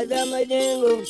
Adama Dingo.